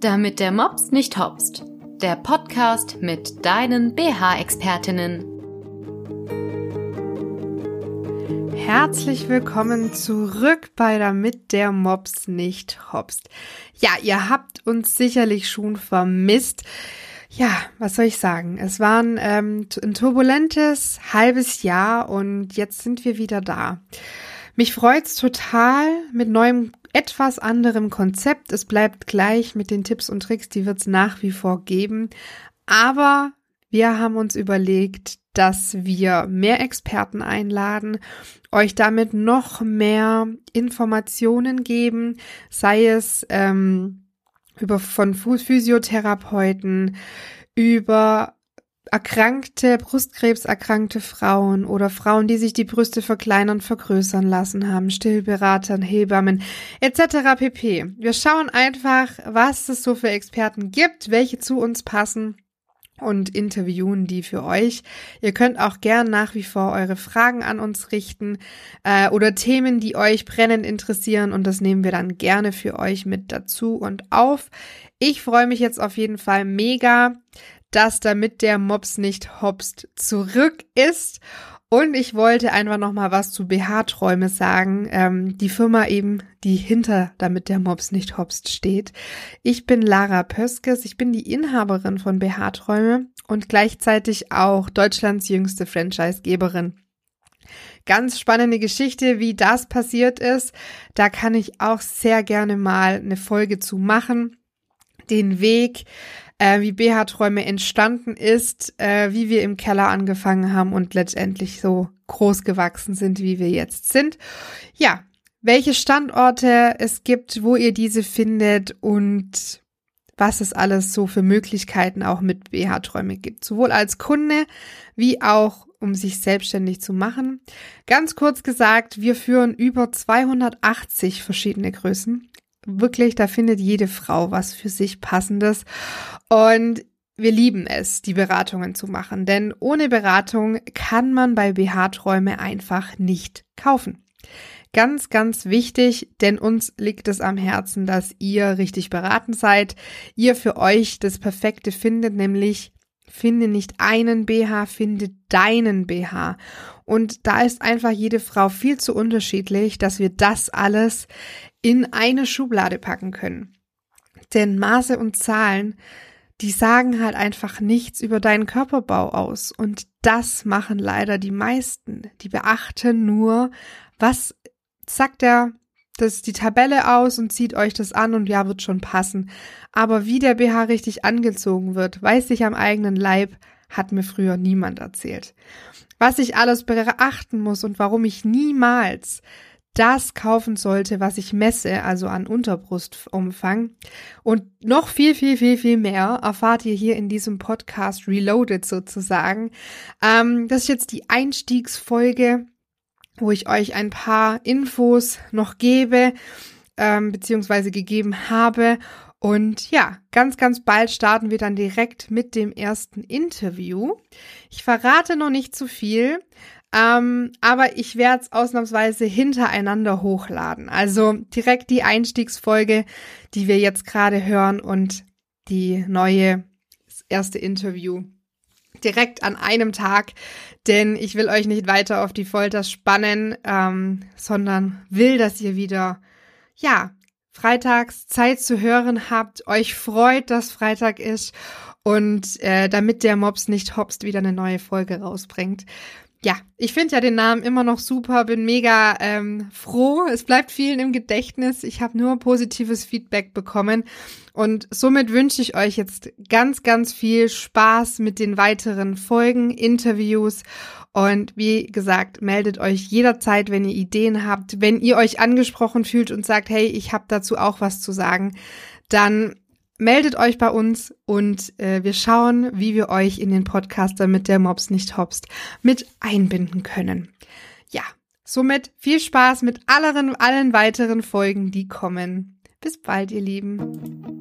Damit der Mops nicht hopst. Der Podcast mit deinen BH-Expertinnen. Herzlich willkommen zurück bei Damit der Mops nicht hopst. Ja, ihr habt uns sicherlich schon vermisst. Ja, was soll ich sagen? Es war ein, ähm, ein turbulentes halbes Jahr und jetzt sind wir wieder da. Mich freut's total mit neuem etwas anderem Konzept. Es bleibt gleich mit den Tipps und Tricks, die wird es nach wie vor geben. Aber wir haben uns überlegt, dass wir mehr Experten einladen, euch damit noch mehr Informationen geben, sei es ähm, über von Physiotherapeuten, über erkrankte, brustkrebserkrankte Frauen oder Frauen, die sich die Brüste verkleinern, vergrößern lassen haben, Stillberatern, Hebammen etc. pp. Wir schauen einfach, was es so für Experten gibt, welche zu uns passen und interviewen die für euch. Ihr könnt auch gern nach wie vor eure Fragen an uns richten äh, oder Themen, die euch brennend interessieren und das nehmen wir dann gerne für euch mit dazu und auf. Ich freue mich jetzt auf jeden Fall mega, dass damit der Mops nicht hopst zurück ist. Und ich wollte einfach noch mal was zu BH-Träume sagen. Ähm, die Firma eben, die hinter damit der Mops nicht hopst steht. Ich bin Lara Pöskes. Ich bin die Inhaberin von BH-Träume und gleichzeitig auch Deutschlands jüngste Franchise-Geberin. Ganz spannende Geschichte, wie das passiert ist. Da kann ich auch sehr gerne mal eine Folge zu machen. Den Weg, äh, wie BH-Träume entstanden ist, äh, wie wir im Keller angefangen haben und letztendlich so groß gewachsen sind, wie wir jetzt sind. Ja, welche Standorte es gibt, wo ihr diese findet und was es alles so für Möglichkeiten auch mit BH-Träume gibt, sowohl als Kunde wie auch um sich selbstständig zu machen. Ganz kurz gesagt, wir führen über 280 verschiedene Größen wirklich, da findet jede Frau was für sich passendes. Und wir lieben es, die Beratungen zu machen, denn ohne Beratung kann man bei BH-Träume einfach nicht kaufen. Ganz, ganz wichtig, denn uns liegt es am Herzen, dass ihr richtig beraten seid, ihr für euch das Perfekte findet, nämlich finde nicht einen BH, finde deinen BH. Und da ist einfach jede Frau viel zu unterschiedlich, dass wir das alles in eine Schublade packen können. Denn Maße und Zahlen, die sagen halt einfach nichts über deinen Körperbau aus. Und das machen leider die meisten. Die beachten nur, was sagt der das die Tabelle aus und zieht euch das an und ja, wird schon passen. Aber wie der BH richtig angezogen wird, weiß ich am eigenen Leib, hat mir früher niemand erzählt. Was ich alles beachten muss und warum ich niemals das kaufen sollte, was ich messe, also an Unterbrustumfang. Und noch viel, viel, viel, viel mehr erfahrt ihr hier in diesem Podcast Reloaded sozusagen. Ähm, das ist jetzt die Einstiegsfolge, wo ich euch ein paar Infos noch gebe, ähm, beziehungsweise gegeben habe. Und ja, ganz, ganz bald starten wir dann direkt mit dem ersten Interview. Ich verrate noch nicht zu viel, ähm, aber ich werde es ausnahmsweise hintereinander hochladen. Also direkt die Einstiegsfolge, die wir jetzt gerade hören und die neue, erste Interview direkt an einem Tag, denn ich will euch nicht weiter auf die Folter spannen, ähm, sondern will, dass ihr wieder, ja, freitags Zeit zu hören habt, euch freut, dass Freitag ist und äh, damit der Mops nicht hopst, wieder eine neue Folge rausbringt ja, ich finde ja den Namen immer noch super, bin mega ähm, froh. Es bleibt vielen im Gedächtnis. Ich habe nur positives Feedback bekommen. Und somit wünsche ich euch jetzt ganz, ganz viel Spaß mit den weiteren Folgen, Interviews. Und wie gesagt, meldet euch jederzeit, wenn ihr Ideen habt, wenn ihr euch angesprochen fühlt und sagt, hey, ich habe dazu auch was zu sagen, dann meldet euch bei uns und äh, wir schauen, wie wir euch in den Podcast, damit der Mops nicht hopst, mit einbinden können. Ja, somit viel Spaß mit allen, allen weiteren Folgen, die kommen. Bis bald, ihr Lieben.